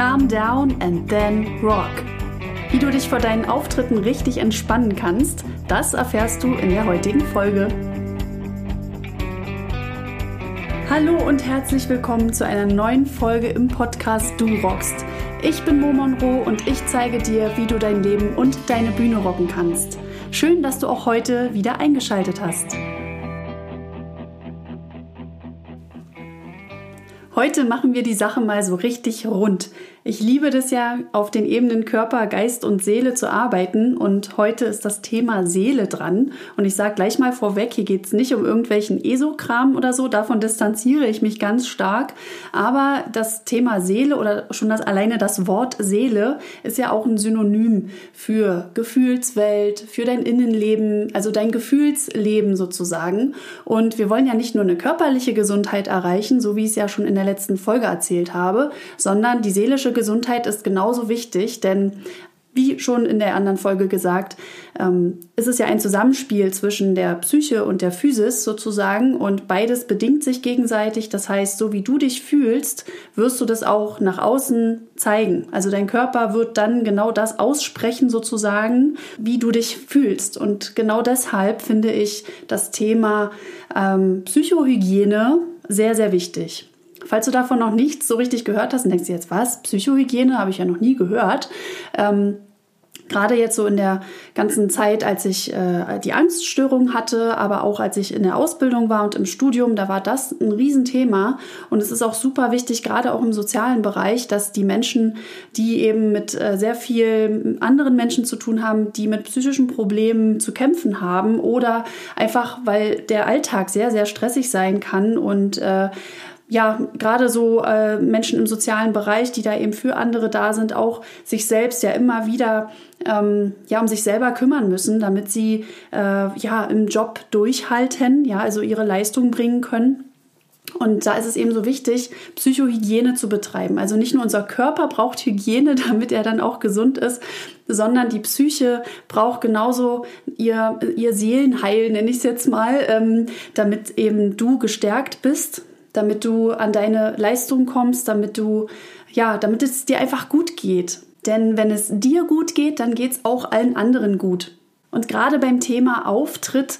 Calm down and then rock. Wie du dich vor deinen Auftritten richtig entspannen kannst, das erfährst du in der heutigen Folge. Hallo und herzlich willkommen zu einer neuen Folge im Podcast Du rockst. Ich bin Mo Monroe und ich zeige dir, wie du dein Leben und deine Bühne rocken kannst. Schön, dass du auch heute wieder eingeschaltet hast. Heute machen wir die Sache mal so richtig rund. Ich liebe das ja, auf den Ebenen Körper, Geist und Seele zu arbeiten. Und heute ist das Thema Seele dran. Und ich sage gleich mal vorweg, hier geht es nicht um irgendwelchen Esokram oder so. Davon distanziere ich mich ganz stark. Aber das Thema Seele oder schon das alleine das Wort Seele ist ja auch ein Synonym für Gefühlswelt, für dein Innenleben, also dein Gefühlsleben sozusagen. Und wir wollen ja nicht nur eine körperliche Gesundheit erreichen, so wie ich es ja schon in der letzten Folge erzählt habe, sondern die seelische psychische Gesundheit ist genauso wichtig, denn wie schon in der anderen Folge gesagt, ähm, ist es ja ein Zusammenspiel zwischen der Psyche und der Physis sozusagen und beides bedingt sich gegenseitig. Das heißt, so wie du dich fühlst, wirst du das auch nach außen zeigen. Also dein Körper wird dann genau das aussprechen sozusagen, wie du dich fühlst. Und genau deshalb finde ich das Thema ähm, Psychohygiene sehr, sehr wichtig. Falls du davon noch nichts so richtig gehört hast und denkst jetzt, was? Psychohygiene habe ich ja noch nie gehört. Ähm, Gerade jetzt so in der ganzen Zeit, als ich äh, die Angststörung hatte, aber auch als ich in der Ausbildung war und im Studium, da war das ein Riesenthema. Und es ist auch super wichtig, gerade auch im sozialen Bereich, dass die Menschen, die eben mit äh, sehr viel anderen Menschen zu tun haben, die mit psychischen Problemen zu kämpfen haben oder einfach, weil der Alltag sehr, sehr stressig sein kann und äh, ja, gerade so äh, Menschen im sozialen Bereich, die da eben für andere da sind, auch sich selbst ja immer wieder ähm, ja um sich selber kümmern müssen, damit sie äh, ja im Job durchhalten, ja, also ihre Leistung bringen können. Und da ist es eben so wichtig, Psychohygiene zu betreiben. Also nicht nur unser Körper braucht Hygiene, damit er dann auch gesund ist, sondern die Psyche braucht genauso ihr, ihr Seelenheil, nenne ich es jetzt mal, ähm, damit eben du gestärkt bist, damit du an deine Leistung kommst, damit du, ja, damit es dir einfach gut geht. Denn wenn es dir gut geht, dann geht es auch allen anderen gut. Und gerade beim Thema Auftritt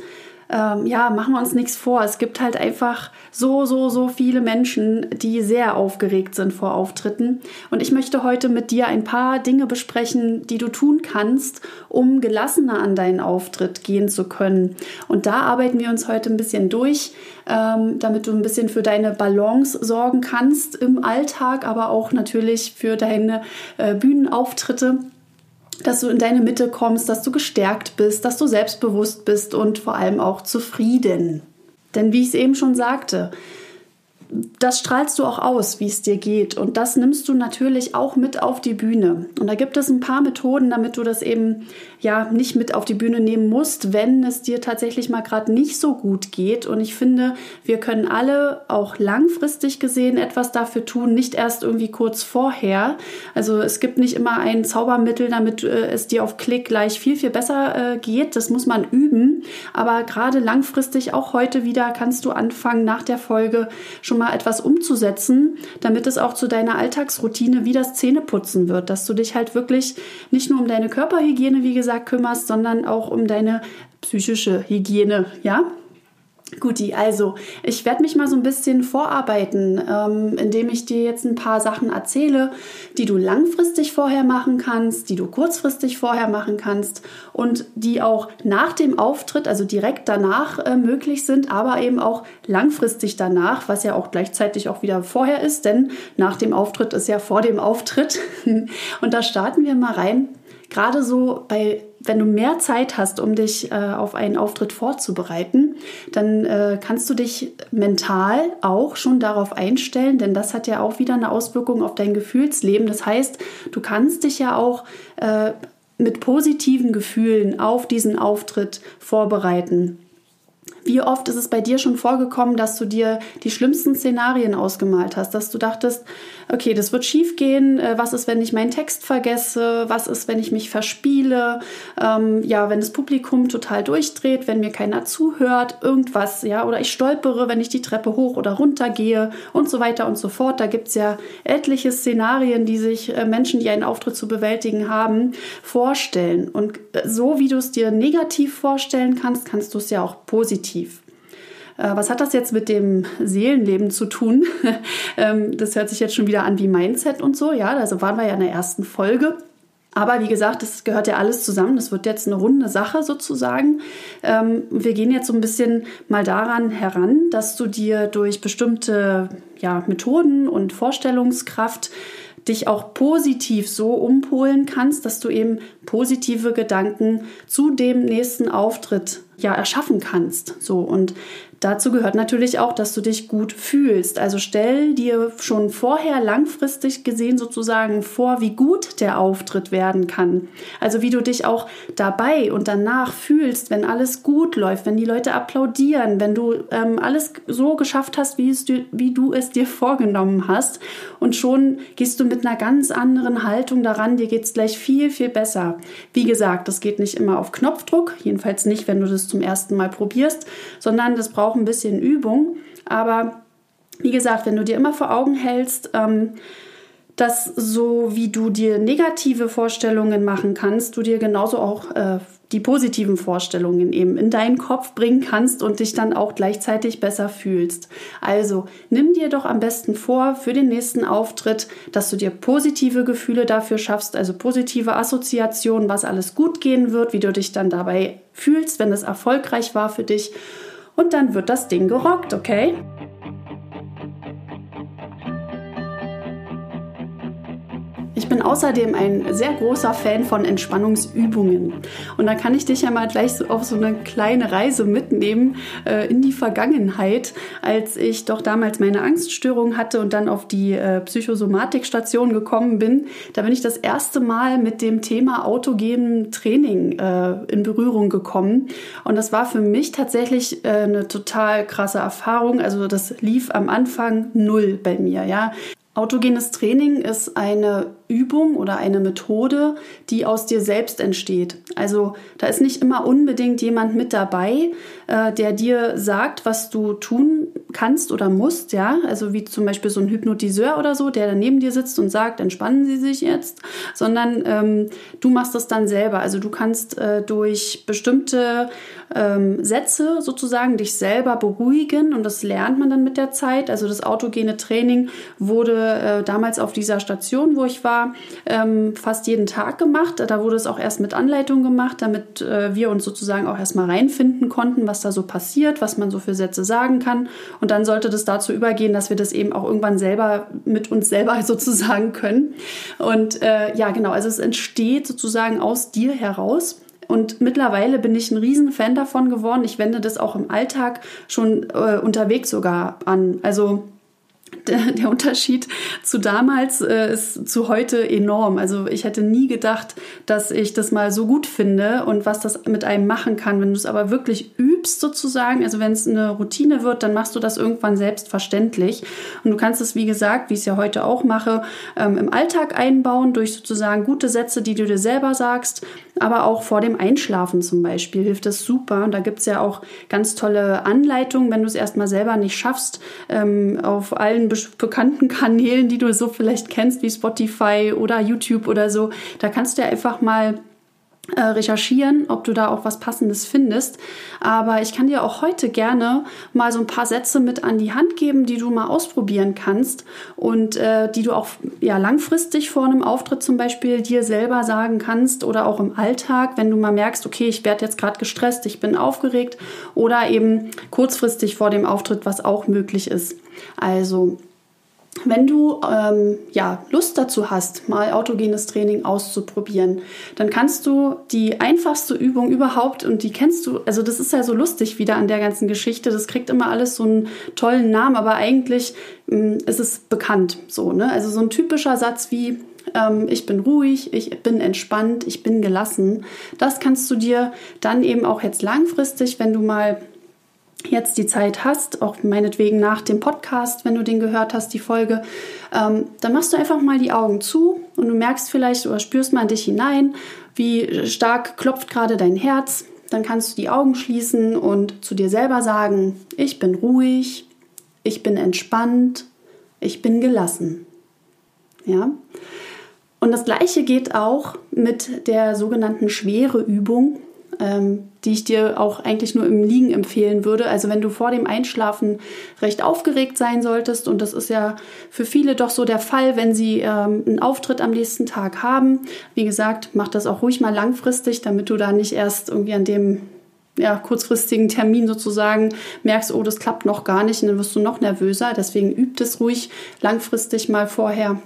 ähm, ja, machen wir uns nichts vor. Es gibt halt einfach so, so, so viele Menschen, die sehr aufgeregt sind vor Auftritten. Und ich möchte heute mit dir ein paar Dinge besprechen, die du tun kannst, um gelassener an deinen Auftritt gehen zu können. Und da arbeiten wir uns heute ein bisschen durch, ähm, damit du ein bisschen für deine Balance sorgen kannst im Alltag, aber auch natürlich für deine äh, Bühnenauftritte dass du in deine Mitte kommst, dass du gestärkt bist, dass du selbstbewusst bist und vor allem auch zufrieden. Denn wie ich es eben schon sagte, das strahlst du auch aus, wie es dir geht. Und das nimmst du natürlich auch mit auf die Bühne. Und da gibt es ein paar Methoden, damit du das eben ja nicht mit auf die Bühne nehmen musst, wenn es dir tatsächlich mal gerade nicht so gut geht. Und ich finde, wir können alle auch langfristig gesehen etwas dafür tun, nicht erst irgendwie kurz vorher. Also es gibt nicht immer ein Zaubermittel, damit äh, es dir auf Klick gleich viel, viel besser äh, geht. Das muss man üben. Aber gerade langfristig, auch heute wieder, kannst du anfangen, nach der Folge schon mal etwas umzusetzen, damit es auch zu deiner Alltagsroutine wie das Zähneputzen wird, dass du dich halt wirklich nicht nur um deine Körperhygiene, wie gesagt, kümmerst, sondern auch um deine psychische Hygiene, ja? Guti, also ich werde mich mal so ein bisschen vorarbeiten, ähm, indem ich dir jetzt ein paar Sachen erzähle, die du langfristig vorher machen kannst, die du kurzfristig vorher machen kannst und die auch nach dem Auftritt, also direkt danach äh, möglich sind, aber eben auch langfristig danach, was ja auch gleichzeitig auch wieder vorher ist, denn nach dem Auftritt ist ja vor dem Auftritt. und da starten wir mal rein gerade so bei, wenn du mehr Zeit hast, um dich äh, auf einen Auftritt vorzubereiten, dann äh, kannst du dich mental auch schon darauf einstellen, denn das hat ja auch wieder eine Auswirkung auf dein Gefühlsleben. Das heißt, du kannst dich ja auch äh, mit positiven Gefühlen auf diesen Auftritt vorbereiten. Wie oft ist es bei dir schon vorgekommen, dass du dir die schlimmsten Szenarien ausgemalt hast, dass du dachtest, okay, das wird schief gehen, äh, was ist, wenn ich meinen Text vergesse, was ist, wenn ich mich verspiele, ähm, ja, wenn das Publikum total durchdreht, wenn mir keiner zuhört, irgendwas, ja, oder ich stolpere, wenn ich die Treppe hoch oder runter gehe und so weiter und so fort. Da gibt es ja etliche Szenarien, die sich äh, Menschen, die einen Auftritt zu bewältigen haben, vorstellen. Und äh, so wie du es dir negativ vorstellen kannst, kannst du es ja auch positiv. Äh, was hat das jetzt mit dem Seelenleben zu tun? Ähm, das hört sich jetzt schon wieder an wie Mindset und so. Ja, also waren wir ja in der ersten Folge. Aber wie gesagt, das gehört ja alles zusammen. Das wird jetzt eine runde Sache sozusagen. Ähm, wir gehen jetzt so ein bisschen mal daran heran, dass du dir durch bestimmte ja, Methoden und Vorstellungskraft dich auch positiv so umpolen kannst, dass du eben positive Gedanken zu dem nächsten Auftritt ja erschaffen kannst. So und Dazu gehört natürlich auch, dass du dich gut fühlst. Also stell dir schon vorher langfristig gesehen sozusagen vor, wie gut der Auftritt werden kann. Also wie du dich auch dabei und danach fühlst, wenn alles gut läuft, wenn die Leute applaudieren, wenn du ähm, alles so geschafft hast, wie, es du, wie du es dir vorgenommen hast. Und schon gehst du mit einer ganz anderen Haltung daran, dir geht es gleich viel, viel besser. Wie gesagt, das geht nicht immer auf Knopfdruck, jedenfalls nicht, wenn du das zum ersten Mal probierst, sondern das braucht ein bisschen Übung. Aber wie gesagt, wenn du dir immer vor Augen hältst, ähm, dass so wie du dir negative Vorstellungen machen kannst, du dir genauso auch äh, die positiven Vorstellungen eben in deinen Kopf bringen kannst und dich dann auch gleichzeitig besser fühlst. Also nimm dir doch am besten vor für den nächsten Auftritt, dass du dir positive Gefühle dafür schaffst, also positive Assoziationen, was alles gut gehen wird, wie du dich dann dabei fühlst, wenn es erfolgreich war für dich und dann wird das Ding gerockt, okay? Bin außerdem ein sehr großer Fan von Entspannungsübungen. Und da kann ich dich ja mal gleich auf so eine kleine Reise mitnehmen äh, in die Vergangenheit, als ich doch damals meine Angststörung hatte und dann auf die äh, Psychosomatikstation gekommen bin. Da bin ich das erste Mal mit dem Thema autogenem Training äh, in Berührung gekommen. Und das war für mich tatsächlich äh, eine total krasse Erfahrung. Also das lief am Anfang null bei mir. Ja, Autogenes Training ist eine Übung oder eine Methode, die aus dir selbst entsteht. Also da ist nicht immer unbedingt jemand mit dabei, äh, der dir sagt, was du tun kannst oder musst, ja. Also wie zum Beispiel so ein Hypnotiseur oder so, der neben dir sitzt und sagt, entspannen Sie sich jetzt, sondern ähm, du machst das dann selber. Also du kannst äh, durch bestimmte ähm, Sätze sozusagen dich selber beruhigen und das lernt man dann mit der Zeit. Also das autogene Training wurde äh, damals auf dieser Station, wo ich war, ähm, fast jeden Tag gemacht. Da wurde es auch erst mit Anleitung gemacht, damit äh, wir uns sozusagen auch erstmal reinfinden konnten, was da so passiert, was man so für Sätze sagen kann. Und dann sollte das dazu übergehen, dass wir das eben auch irgendwann selber mit uns selber sozusagen können. Und äh, ja, genau, also es entsteht sozusagen aus dir heraus. Und mittlerweile bin ich ein Riesenfan davon geworden. Ich wende das auch im Alltag schon äh, unterwegs sogar an. Also der, der, Unterschied zu damals äh, ist zu heute enorm. Also ich hätte nie gedacht, dass ich das mal so gut finde und was das mit einem machen kann. Wenn du es aber wirklich übst sozusagen, also wenn es eine Routine wird, dann machst du das irgendwann selbstverständlich. Und du kannst es, wie gesagt, wie ich es ja heute auch mache, ähm, im Alltag einbauen durch sozusagen gute Sätze, die du dir selber sagst, aber auch vor dem Einschlafen zum Beispiel hilft das super. Und da gibt es ja auch ganz tolle Anleitungen, wenn du es erstmal selber nicht schaffst, ähm, auf allen bekannten Kanälen, die du so vielleicht kennst, wie Spotify oder YouTube oder so. Da kannst du ja einfach mal recherchieren, ob du da auch was Passendes findest. Aber ich kann dir auch heute gerne mal so ein paar Sätze mit an die Hand geben, die du mal ausprobieren kannst und äh, die du auch ja, langfristig vor einem Auftritt zum Beispiel dir selber sagen kannst oder auch im Alltag, wenn du mal merkst, okay, ich werde jetzt gerade gestresst, ich bin aufgeregt oder eben kurzfristig vor dem Auftritt, was auch möglich ist. Also wenn du ähm, ja, Lust dazu hast, mal autogenes Training auszuprobieren, dann kannst du die einfachste Übung überhaupt, und die kennst du, also das ist ja so lustig wieder an der ganzen Geschichte, das kriegt immer alles so einen tollen Namen, aber eigentlich ähm, ist es bekannt so. Ne? Also so ein typischer Satz wie, ähm, ich bin ruhig, ich bin entspannt, ich bin gelassen, das kannst du dir dann eben auch jetzt langfristig, wenn du mal jetzt die Zeit hast, auch meinetwegen nach dem Podcast, wenn du den gehört hast, die Folge, ähm, dann machst du einfach mal die Augen zu und du merkst vielleicht oder spürst mal in dich hinein, wie stark klopft gerade dein Herz. Dann kannst du die Augen schließen und zu dir selber sagen, ich bin ruhig, ich bin entspannt, ich bin gelassen. Ja? Und das gleiche geht auch mit der sogenannten schwere Übung, ähm, die ich dir auch eigentlich nur im Liegen empfehlen würde. Also wenn du vor dem Einschlafen recht aufgeregt sein solltest, und das ist ja für viele doch so der Fall, wenn sie ähm, einen Auftritt am nächsten Tag haben. Wie gesagt, mach das auch ruhig mal langfristig, damit du da nicht erst irgendwie an dem ja, kurzfristigen Termin sozusagen merkst, oh, das klappt noch gar nicht und dann wirst du noch nervöser. Deswegen übt es ruhig langfristig mal vorher.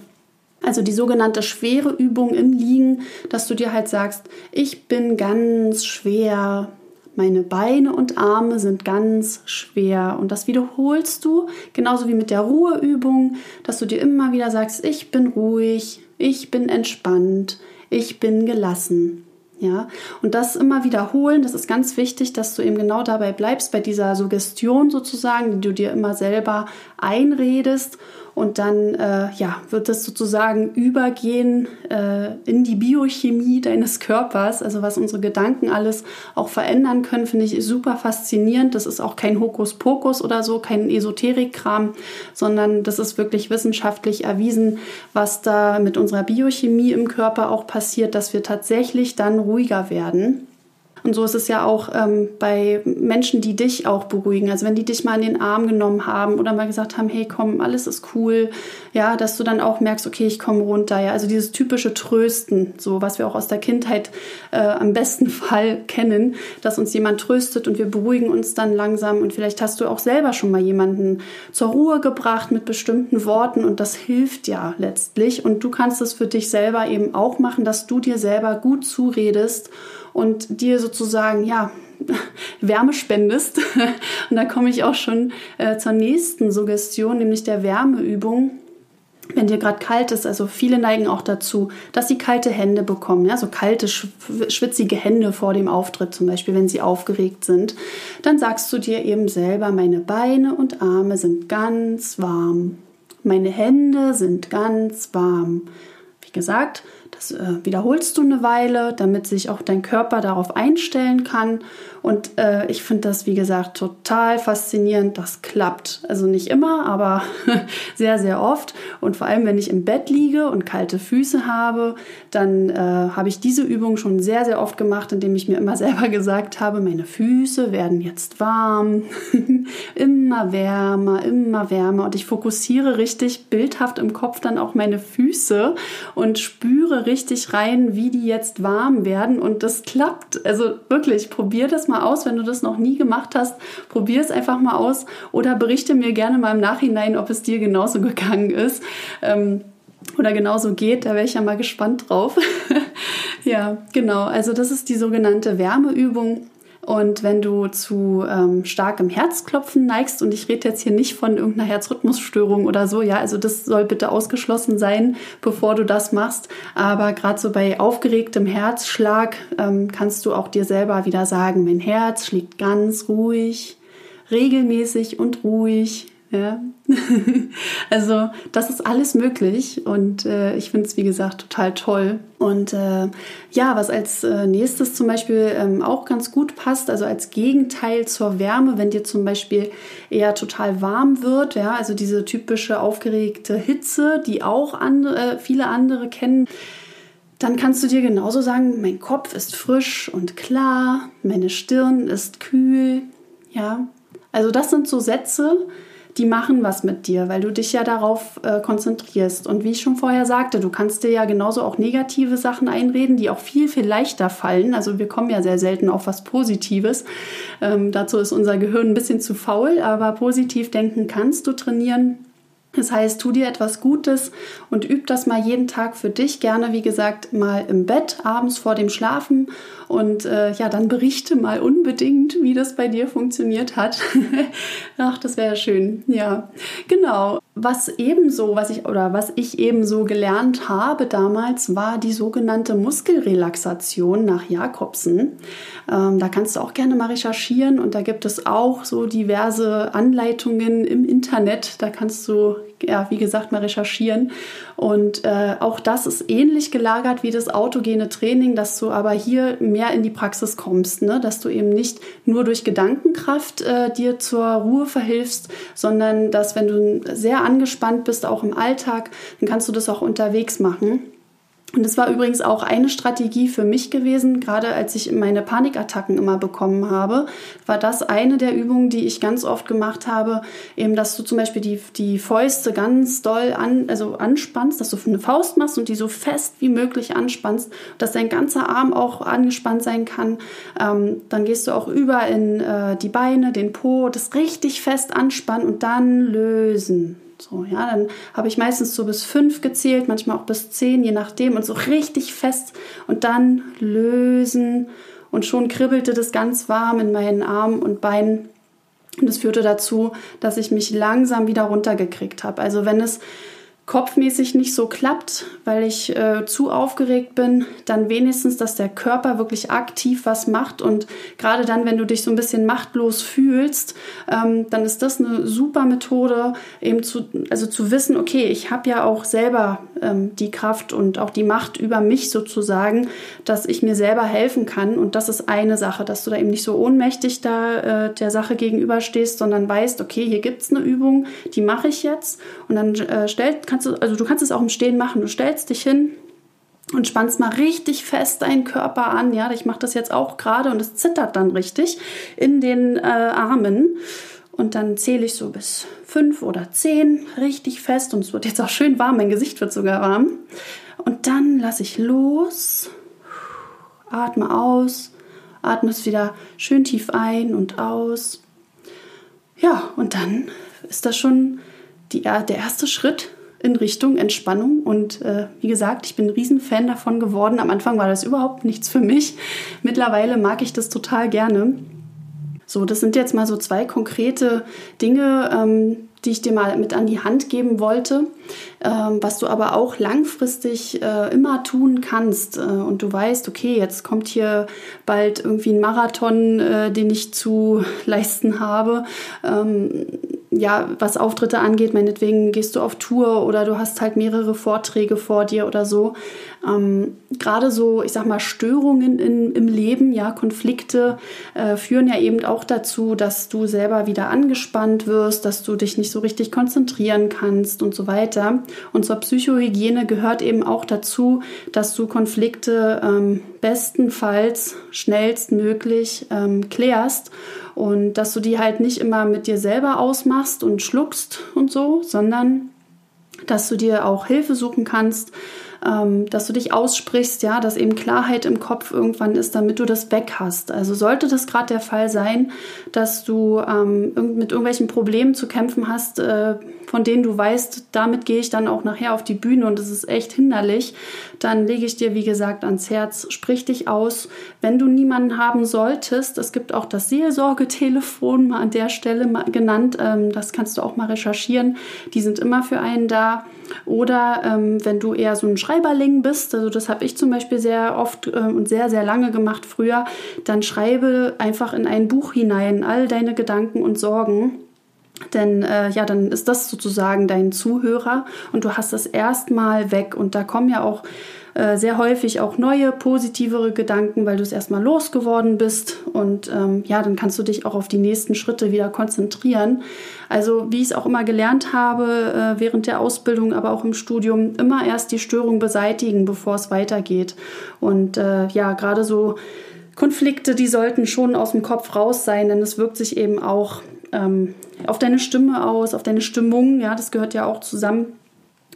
Also die sogenannte schwere Übung im Liegen, dass du dir halt sagst, ich bin ganz schwer, meine Beine und Arme sind ganz schwer. Und das wiederholst du, genauso wie mit der Ruheübung, dass du dir immer wieder sagst, ich bin ruhig, ich bin entspannt, ich bin gelassen. Ja, und das immer wiederholen, das ist ganz wichtig, dass du eben genau dabei bleibst, bei dieser Suggestion sozusagen, die du dir immer selber einredest und dann äh, ja, wird das sozusagen übergehen äh, in die Biochemie deines Körpers. Also was unsere Gedanken alles auch verändern können, finde ich super faszinierend. Das ist auch kein Hokuspokus oder so, kein Esoterikkram, sondern das ist wirklich wissenschaftlich erwiesen, was da mit unserer Biochemie im Körper auch passiert, dass wir tatsächlich dann ruhiger werden. Und so ist es ja auch ähm, bei Menschen, die dich auch beruhigen. Also wenn die dich mal in den Arm genommen haben oder mal gesagt haben, hey komm, alles ist cool, ja, dass du dann auch merkst, okay, ich komme runter. Ja, also dieses typische Trösten, so was wir auch aus der Kindheit äh, am besten Fall kennen, dass uns jemand tröstet und wir beruhigen uns dann langsam. Und vielleicht hast du auch selber schon mal jemanden zur Ruhe gebracht mit bestimmten Worten und das hilft ja letztlich. Und du kannst es für dich selber eben auch machen, dass du dir selber gut zuredest und dir sozusagen, ja, Wärme spendest. Und da komme ich auch schon äh, zur nächsten Suggestion, nämlich der Wärmeübung. Wenn dir gerade kalt ist, also viele neigen auch dazu, dass sie kalte Hände bekommen, ja, so kalte, schwitzige Hände vor dem Auftritt zum Beispiel, wenn sie aufgeregt sind, dann sagst du dir eben selber, meine Beine und Arme sind ganz warm, meine Hände sind ganz warm. Wie gesagt, das äh, wiederholst du eine Weile, damit sich auch dein Körper darauf einstellen kann. Und äh, ich finde das, wie gesagt, total faszinierend. Das klappt. Also nicht immer, aber sehr, sehr oft. Und vor allem, wenn ich im Bett liege und kalte Füße habe, dann äh, habe ich diese Übung schon sehr, sehr oft gemacht, indem ich mir immer selber gesagt habe, meine Füße werden jetzt warm, immer wärmer, immer wärmer. Und ich fokussiere richtig bildhaft im Kopf dann auch meine Füße und spüre richtig rein, wie die jetzt warm werden. Und das klappt. Also wirklich, probier das mal mal aus, wenn du das noch nie gemacht hast. Probier es einfach mal aus oder berichte mir gerne mal im Nachhinein, ob es dir genauso gegangen ist. Ähm, oder genauso geht, da wäre ich ja mal gespannt drauf. ja, genau. Also das ist die sogenannte Wärmeübung. Und wenn du zu ähm, starkem Herzklopfen neigst, und ich rede jetzt hier nicht von irgendeiner Herzrhythmusstörung oder so, ja, also das soll bitte ausgeschlossen sein, bevor du das machst. Aber gerade so bei aufgeregtem Herzschlag ähm, kannst du auch dir selber wieder sagen, mein Herz schlägt ganz ruhig, regelmäßig und ruhig. Ja. also das ist alles möglich und äh, ich finde es wie gesagt total toll. Und äh, ja, was als äh, nächstes zum Beispiel ähm, auch ganz gut passt, also als Gegenteil zur Wärme, wenn dir zum Beispiel eher total warm wird, ja, also diese typische aufgeregte Hitze, die auch andere, äh, viele andere kennen dann kannst du dir genauso sagen, mein Kopf ist frisch und klar, meine Stirn ist kühl, ja. Also das sind so Sätze, die machen was mit dir, weil du dich ja darauf äh, konzentrierst. Und wie ich schon vorher sagte, du kannst dir ja genauso auch negative Sachen einreden, die auch viel, viel leichter fallen. Also wir kommen ja sehr selten auf was Positives. Ähm, dazu ist unser Gehirn ein bisschen zu faul, aber positiv denken kannst du trainieren. Das heißt, tu dir etwas Gutes und üb das mal jeden Tag für dich. Gerne, wie gesagt, mal im Bett, abends vor dem Schlafen. Und äh, ja, dann berichte mal unbedingt, wie das bei dir funktioniert hat. Ach, das wäre schön. Ja, genau. Was ebenso, was ich oder was ich ebenso gelernt habe damals, war die sogenannte Muskelrelaxation nach Jakobsen. Ähm, da kannst du auch gerne mal recherchieren und da gibt es auch so diverse Anleitungen im Internet. Da kannst du ja, wie gesagt, mal recherchieren. Und äh, auch das ist ähnlich gelagert wie das autogene Training, dass du aber hier mehr in die Praxis kommst, ne? dass du eben nicht nur durch Gedankenkraft äh, dir zur Ruhe verhilfst, sondern dass wenn du sehr angespannt bist, auch im Alltag, dann kannst du das auch unterwegs machen. Und das war übrigens auch eine Strategie für mich gewesen, gerade als ich meine Panikattacken immer bekommen habe, war das eine der Übungen, die ich ganz oft gemacht habe, eben, dass du zum Beispiel die, die Fäuste ganz doll an, also anspannst, dass du eine Faust machst und die so fest wie möglich anspannst, dass dein ganzer Arm auch angespannt sein kann. Ähm, dann gehst du auch über in äh, die Beine, den Po, das richtig fest anspannen und dann lösen. So, ja, dann habe ich meistens so bis fünf gezählt, manchmal auch bis zehn, je nachdem, und so richtig fest und dann lösen. Und schon kribbelte das ganz warm in meinen Armen und Beinen. Und es führte dazu, dass ich mich langsam wieder runtergekriegt habe. Also wenn es kopfmäßig nicht so klappt, weil ich äh, zu aufgeregt bin, dann wenigstens, dass der Körper wirklich aktiv was macht. Und gerade dann, wenn du dich so ein bisschen machtlos fühlst, ähm, dann ist das eine super Methode, eben zu, also zu wissen, okay, ich habe ja auch selber ähm, die Kraft und auch die Macht über mich sozusagen, dass ich mir selber helfen kann. Und das ist eine Sache, dass du da eben nicht so ohnmächtig da äh, der Sache gegenüberstehst, sondern weißt, okay, hier gibt's eine Übung, die mache ich jetzt. Und dann äh, stellt kannst du, also du kannst es auch im Stehen machen. Du stellst dich hin und spannst mal richtig fest deinen Körper an. Ja, ich mache das jetzt auch gerade und es zittert dann richtig in den äh, Armen. Und dann zähle ich so bis fünf oder zehn richtig fest und es wird jetzt auch schön warm. Mein Gesicht wird sogar warm. Und dann lasse ich los, atme aus, atme es wieder schön tief ein und aus. Ja, und dann ist das schon die, der erste Schritt in Richtung Entspannung. Und äh, wie gesagt, ich bin ein Riesenfan davon geworden. Am Anfang war das überhaupt nichts für mich. Mittlerweile mag ich das total gerne. So, das sind jetzt mal so zwei konkrete Dinge, ähm, die ich dir mal mit an die Hand geben wollte, ähm, was du aber auch langfristig äh, immer tun kannst. Äh, und du weißt, okay, jetzt kommt hier bald irgendwie ein Marathon, äh, den ich zu leisten habe. Ähm, ja, was Auftritte angeht, meinetwegen gehst du auf Tour oder du hast halt mehrere Vorträge vor dir oder so. Ähm, Gerade so, ich sag mal, Störungen in, im Leben, ja, Konflikte äh, führen ja eben auch dazu, dass du selber wieder angespannt wirst, dass du dich nicht so richtig konzentrieren kannst und so weiter. Und zur Psychohygiene gehört eben auch dazu, dass du Konflikte ähm, bestenfalls schnellstmöglich ähm, klärst und dass du die halt nicht immer mit dir selber ausmachst und schluckst und so, sondern dass du dir auch Hilfe suchen kannst ähm, dass du dich aussprichst, ja, dass eben Klarheit im Kopf irgendwann ist, damit du das weg hast. Also sollte das gerade der Fall sein, dass du ähm, mit irgendwelchen Problemen zu kämpfen hast, äh, von denen du weißt, damit gehe ich dann auch nachher auf die Bühne und es ist echt hinderlich, dann lege ich dir, wie gesagt, ans Herz, sprich dich aus. Wenn du niemanden haben solltest, es gibt auch das Seelsorgetelefon mal an der Stelle genannt, ähm, das kannst du auch mal recherchieren. Die sind immer für einen da. Oder ähm, wenn du eher so ein Schreiberling bist, also das habe ich zum Beispiel sehr oft äh, und sehr, sehr lange gemacht früher, dann schreibe einfach in ein Buch hinein all deine Gedanken und Sorgen. Denn äh, ja, dann ist das sozusagen dein Zuhörer und du hast das erstmal weg. Und da kommen ja auch äh, sehr häufig auch neue, positivere Gedanken, weil du es erstmal losgeworden bist. Und ähm, ja, dann kannst du dich auch auf die nächsten Schritte wieder konzentrieren. Also wie ich es auch immer gelernt habe, äh, während der Ausbildung, aber auch im Studium, immer erst die Störung beseitigen, bevor es weitergeht. Und äh, ja, gerade so Konflikte, die sollten schon aus dem Kopf raus sein, denn es wirkt sich eben auch ähm, auf deine Stimme aus, auf deine Stimmung. Ja, das gehört ja auch zusammen.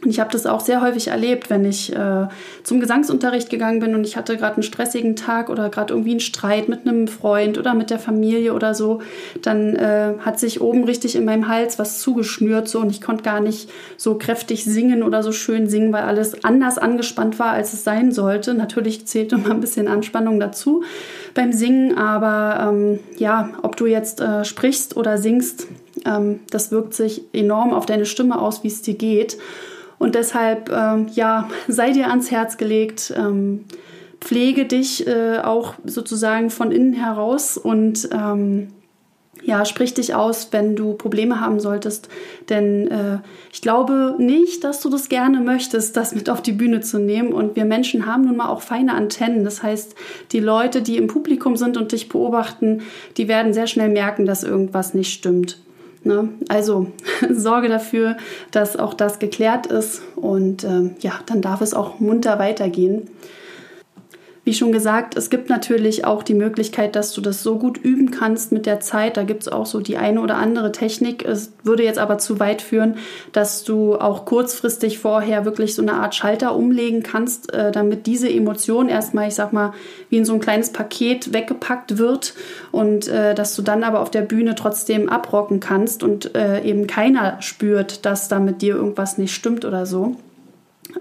Und ich habe das auch sehr häufig erlebt, wenn ich äh, zum Gesangsunterricht gegangen bin und ich hatte gerade einen stressigen Tag oder gerade irgendwie einen Streit mit einem Freund oder mit der Familie oder so, dann äh, hat sich oben richtig in meinem Hals was zugeschnürt so und ich konnte gar nicht so kräftig singen oder so schön singen, weil alles anders angespannt war, als es sein sollte. Natürlich zählt immer ein bisschen Anspannung dazu beim Singen, aber ähm, ja, ob du jetzt äh, sprichst oder singst, Ähm, das wirkt sich enorm auf deine Stimme aus, wie es dir geht. Und deshalb, ähm, ja, sei dir ans Herz gelegt, ähm, pflege dich äh, auch sozusagen von innen heraus und ähm, ja, sprich dich aus, wenn du Probleme haben solltest. Denn äh, ich glaube nicht, dass du das gerne möchtest, das mit auf die Bühne zu nehmen. Und wir Menschen haben nun mal auch feine Antennen. Das heißt, die Leute, die im Publikum sind und dich beobachten, die werden sehr schnell merken, dass irgendwas nicht stimmt. Ne? Also sorge dafür, dass auch das geklärt ist und ähm, ja, dann darf es auch munter weitergehen. Wie schon gesagt, es gibt natürlich auch die Möglichkeit, dass du das so gut üben kannst mit der Zeit. Da gibt es auch so die eine oder andere Technik. Es würde jetzt aber zu weit führen, dass du auch kurzfristig vorher wirklich so eine Art Schalter umlegen kannst, äh, damit diese Emotion erstmal, ich sag mal, wie in so ein kleines Paket weggepackt wird und äh, dass du dann aber auf der Bühne trotzdem abrocken kannst und äh, eben keiner spürt, dass da mit dir irgendwas nicht stimmt oder so.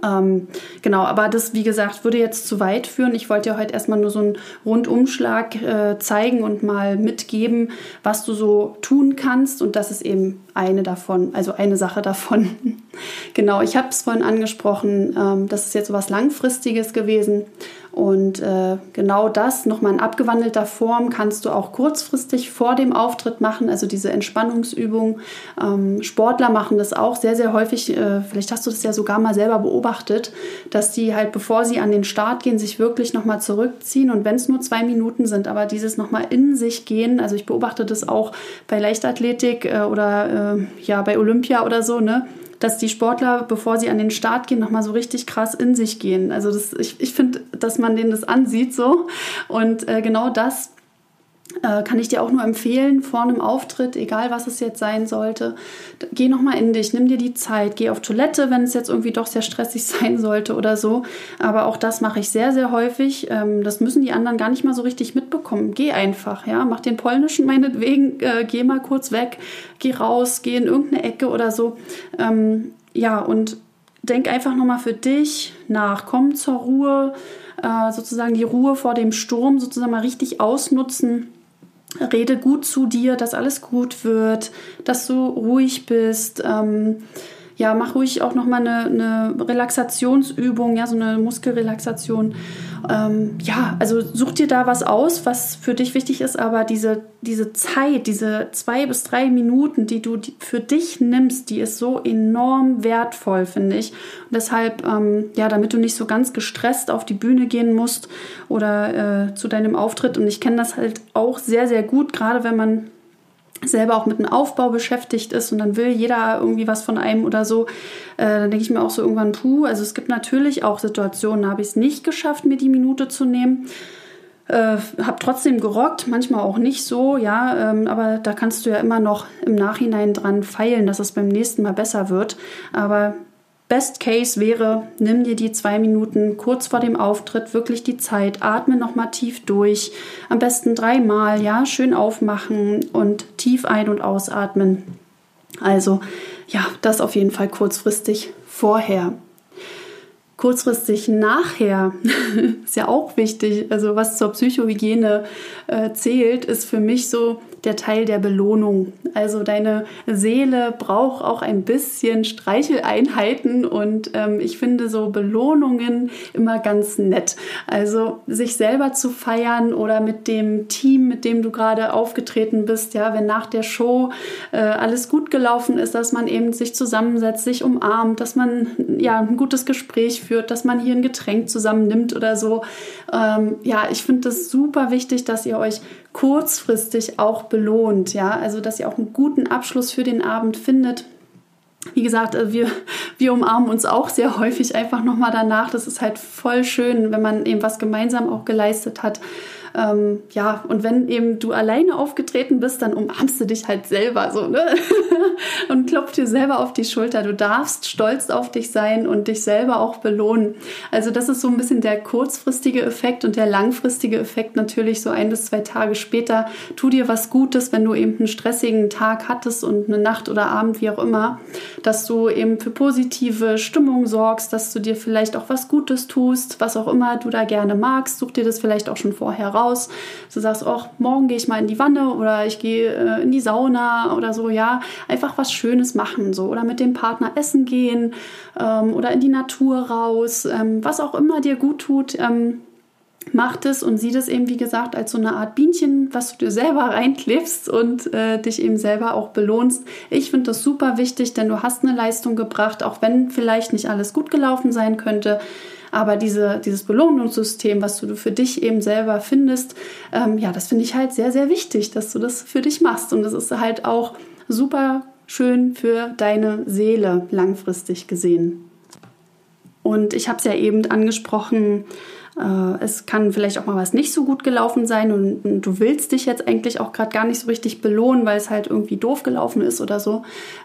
Ähm, genau, aber das, wie gesagt, würde jetzt zu weit führen. Ich wollte ja heute erstmal nur so einen Rundumschlag äh, zeigen und mal mitgeben, was du so tun kannst. Und das ist eben eine davon, also eine Sache davon. genau, ich habe es vorhin angesprochen, ähm, das ist jetzt so was Langfristiges gewesen. Und äh, genau das nochmal in abgewandelter Form kannst du auch kurzfristig vor dem Auftritt machen, also diese Entspannungsübung. Ähm, Sportler machen das auch sehr, sehr häufig. Äh, vielleicht hast du das ja sogar mal selber beobachtet, dass die halt, bevor sie an den Start gehen, sich wirklich nochmal zurückziehen. Und wenn es nur zwei Minuten sind, aber dieses nochmal in sich gehen, also ich beobachte das auch bei Leichtathletik äh, oder äh, ja bei Olympia oder so, ne? dass die Sportler, bevor sie an den Start gehen, nochmal so richtig krass in sich gehen. Also das, ich, ich finde, dass man denen das ansieht so. Und äh, genau das äh, kann ich dir auch nur empfehlen, vor einem Auftritt, egal was es jetzt sein sollte, geh nochmal in dich, nimm dir die Zeit, geh auf Toilette, wenn es jetzt irgendwie doch sehr stressig sein sollte oder so. Aber auch das mache ich sehr, sehr häufig. Ähm, das müssen die anderen gar nicht mal so richtig mitbekommen. Geh einfach, ja, mach den polnischen meinetwegen, äh, geh mal kurz weg, geh raus, geh in irgendeine Ecke oder so. Ähm, ja, und denk einfach nochmal für dich nach, komm zur Ruhe, äh, sozusagen die Ruhe vor dem Sturm sozusagen mal richtig ausnutzen rede gut zu dir, dass alles gut wird, dass du ruhig bist. Ähm, ja, mach ruhig auch nochmal eine, eine Relaxationsübung, ja, so eine Muskelrelaxation. Ähm, ja, also such dir da was aus, was für dich wichtig ist, aber diese, diese Zeit, diese zwei bis drei Minuten, die du für dich nimmst, die ist so enorm wertvoll, finde ich. Und deshalb, ähm, ja, damit du nicht so ganz gestresst auf die Bühne gehen musst oder äh, zu deinem Auftritt. Und ich kenne das halt auch sehr, sehr gut, gerade wenn man selber auch mit dem Aufbau beschäftigt ist und dann will jeder irgendwie was von einem oder so, äh, dann denke ich mir auch so irgendwann, puh, also es gibt natürlich auch Situationen, da habe ich es nicht geschafft, mir die Minute zu nehmen. Äh, habe trotzdem gerockt, manchmal auch nicht so, ja, ähm, aber da kannst du ja immer noch im Nachhinein dran feilen, dass es beim nächsten Mal besser wird. Aber Best Case wäre, nimm dir die zwei Minuten kurz vor dem Auftritt wirklich die Zeit, atme nochmal tief durch, am besten dreimal, ja, schön aufmachen und tief ein- und ausatmen. Also ja, das auf jeden Fall kurzfristig vorher. Kurzfristig nachher ist ja auch wichtig. Also was zur Psychohygiene äh, zählt, ist für mich so der Teil der Belohnung. Also deine Seele braucht auch ein bisschen Streicheleinheiten und ähm, ich finde so Belohnungen immer ganz nett. Also sich selber zu feiern oder mit dem Team, mit dem du gerade aufgetreten bist, ja, wenn nach der Show äh, alles gut gelaufen ist, dass man eben sich zusammensetzt, sich umarmt, dass man ja ein gutes Gespräch führt, dass man hier ein Getränk zusammen nimmt oder so. Ähm, ja, ich finde das super wichtig, dass ihr euch kurzfristig auch belohnt, ja, also dass ihr auch einen guten Abschluss für den Abend findet. Wie gesagt, äh, wir, wir umarmen uns auch sehr häufig einfach nochmal danach. Das ist halt voll schön, wenn man eben was gemeinsam auch geleistet hat. Ähm, ja, und wenn eben du alleine aufgetreten bist, dann umarmst du dich halt selber so, ne? und klopft dir selber auf die Schulter. Du darfst stolz auf dich sein und dich selber auch belohnen. Also das ist so ein bisschen der kurzfristige Effekt und der langfristige Effekt natürlich so ein bis zwei Tage später. Tu dir was Gutes, wenn du eben einen stressigen Tag hattest und eine Nacht oder Abend, wie auch immer, dass du eben für positive Stimmung sorgst, dass du dir vielleicht auch was Gutes tust, was auch immer du da gerne magst. Such dir das vielleicht auch schon vorher raus raus. Du sagst, oh, morgen gehe ich mal in die Wanne oder ich gehe äh, in die Sauna oder so, ja. Einfach was Schönes machen, so. Oder mit dem Partner essen gehen ähm, oder in die Natur raus. Ähm, was auch immer dir gut tut. Ähm, macht es und sieht es eben, wie gesagt, als so eine Art Bienchen, was du dir selber reinklebst und äh, dich eben selber auch belohnst. Ich finde das super wichtig, denn du hast eine Leistung gebracht, auch wenn vielleicht nicht alles gut gelaufen sein könnte. Aber diese, dieses Belohnungssystem, was du für dich eben selber findest, ähm, ja, das finde ich halt sehr, sehr wichtig, dass du das für dich machst. Und das ist halt auch super schön für deine Seele langfristig gesehen. Und ich habe es ja eben angesprochen, es kann vielleicht auch mal was nicht so gut gelaufen sein und, und du willst dich jetzt eigentlich auch gerade gar nicht so richtig belohnen, weil es halt irgendwie doof gelaufen ist oder so.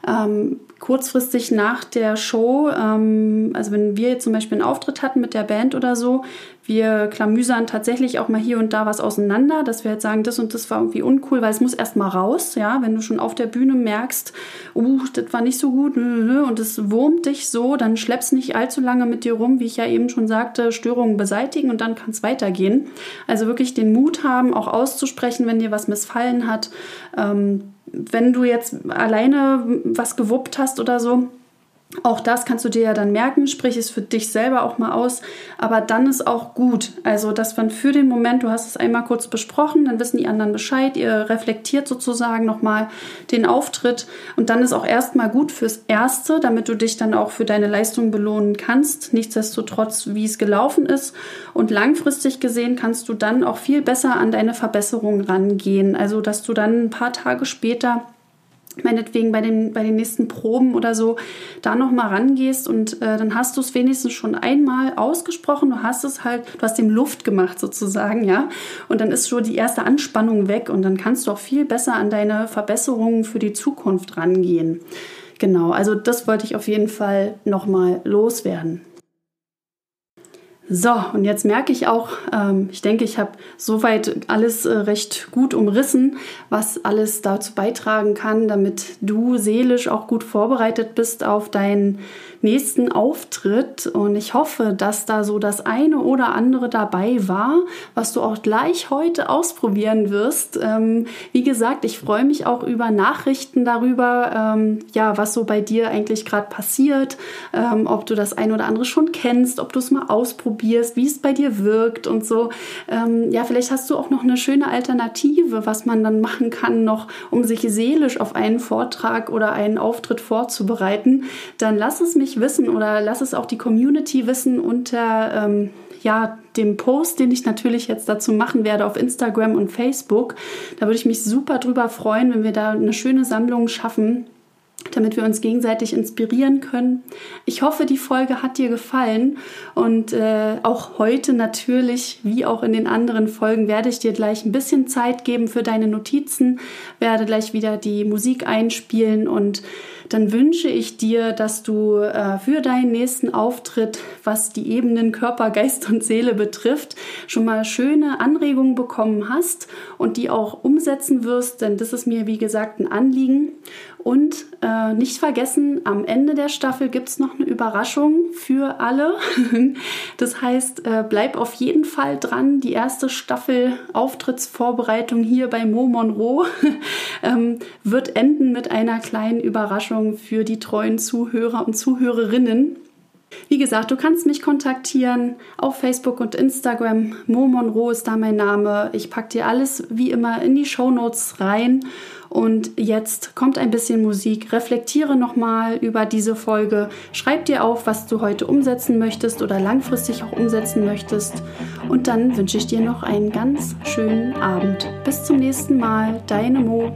Ähm, kurzfristig nach der Show, ähm, also wenn wir jetzt zum Beispiel einen Auftritt hatten mit der Band oder so, wir klamüsern tatsächlich auch mal hier und da was auseinander, dass wir jetzt sagen, das und das war irgendwie uncool, weil es muss erst mal raus, ja, wenn du schon auf der Bühne merkst, uh, das war nicht so gut und es wurmt dich so, dann schleppst nicht allzu lange mit dir rum, wie ich ja eben schon sagte, Störungen beseitigen und dann kann es weitergehen. Also wirklich den Mut haben, auch auszusprechen, wenn dir was missfallen hat. Ähm, wenn du jetzt alleine was gewuppt hast oder so, auch das kannst du dir ja dann merken, sprich es für dich selber auch mal aus, aber dann ist auch gut. Also, dass man für den Moment, du hast es einmal kurz besprochen, dann wissen die anderen Bescheid, ihr reflektiert sozusagen nochmal den Auftritt und dann ist auch erstmal gut fürs Erste, damit du dich dann auch für deine Leistung belohnen kannst. Nichtsdestotrotz, wie es gelaufen ist und langfristig gesehen kannst du dann auch viel besser an deine Verbesserung rangehen. Also, dass du dann ein paar Tage später meinetwegen bei den, bei den nächsten Proben oder so, da nochmal rangehst und äh, dann hast du es wenigstens schon einmal ausgesprochen, du hast es halt, du hast dem Luft gemacht sozusagen, ja, und dann ist schon die erste Anspannung weg und dann kannst du auch viel besser an deine Verbesserungen für die Zukunft rangehen. Genau, also das wollte ich auf jeden Fall nochmal loswerden. So, und jetzt merke ich auch, ähm, ich denke, ich habe soweit alles äh, recht gut umrissen, was alles dazu beitragen kann, damit du seelisch auch gut vorbereitet bist auf deinen nächsten Auftritt. Und ich hoffe, dass da so das eine oder andere dabei war, was du auch gleich heute ausprobieren wirst. Ähm, wie gesagt, ich freue mich auch über Nachrichten darüber, ähm, ja, was so bei dir eigentlich gerade passiert, ähm, ob du das eine oder andere schon kennst, ob du es mal ausprobierst, wie es bei dir wirkt und so. Ähm, ja, vielleicht hast du auch noch eine schöne Alternative, was man dann machen kann, noch um sich seelisch auf einen Vortrag oder einen Auftritt vorzubereiten. Dann lass es mich wissen oder lass es auch die Community wissen unter ähm, ja, dem Post, den ich natürlich jetzt dazu machen werde auf Instagram und Facebook. Da würde ich mich super drüber freuen, wenn wir da eine schöne Sammlung schaffen damit wir uns gegenseitig inspirieren können. Ich hoffe, die Folge hat dir gefallen und äh, auch heute natürlich, wie auch in den anderen Folgen, werde ich dir gleich ein bisschen Zeit geben für deine Notizen, werde gleich wieder die Musik einspielen und dann wünsche ich dir, dass du äh, für deinen nächsten Auftritt, was die Ebenen Körper, Geist und Seele betrifft, schon mal schöne Anregungen bekommen hast und die auch umsetzen wirst, denn das ist mir, wie gesagt, ein Anliegen. Und äh, nicht vergessen, am Ende der Staffel gibt es noch eine Überraschung für alle. das heißt, äh, bleib auf jeden Fall dran. Die erste Staffel Auftrittsvorbereitung hier bei Mo Monroe ähm, wird enden mit einer kleinen Überraschung für die treuen Zuhörer und Zuhörerinnen. Wie gesagt, du kannst mich kontaktieren auf Facebook und Instagram. Mo Monroe ist da mein Name. Ich packe dir alles wie immer in die Show Notes rein. Und jetzt kommt ein bisschen Musik. Reflektiere nochmal über diese Folge. Schreib dir auf, was du heute umsetzen möchtest oder langfristig auch umsetzen möchtest. Und dann wünsche ich dir noch einen ganz schönen Abend. Bis zum nächsten Mal. Deine Mo.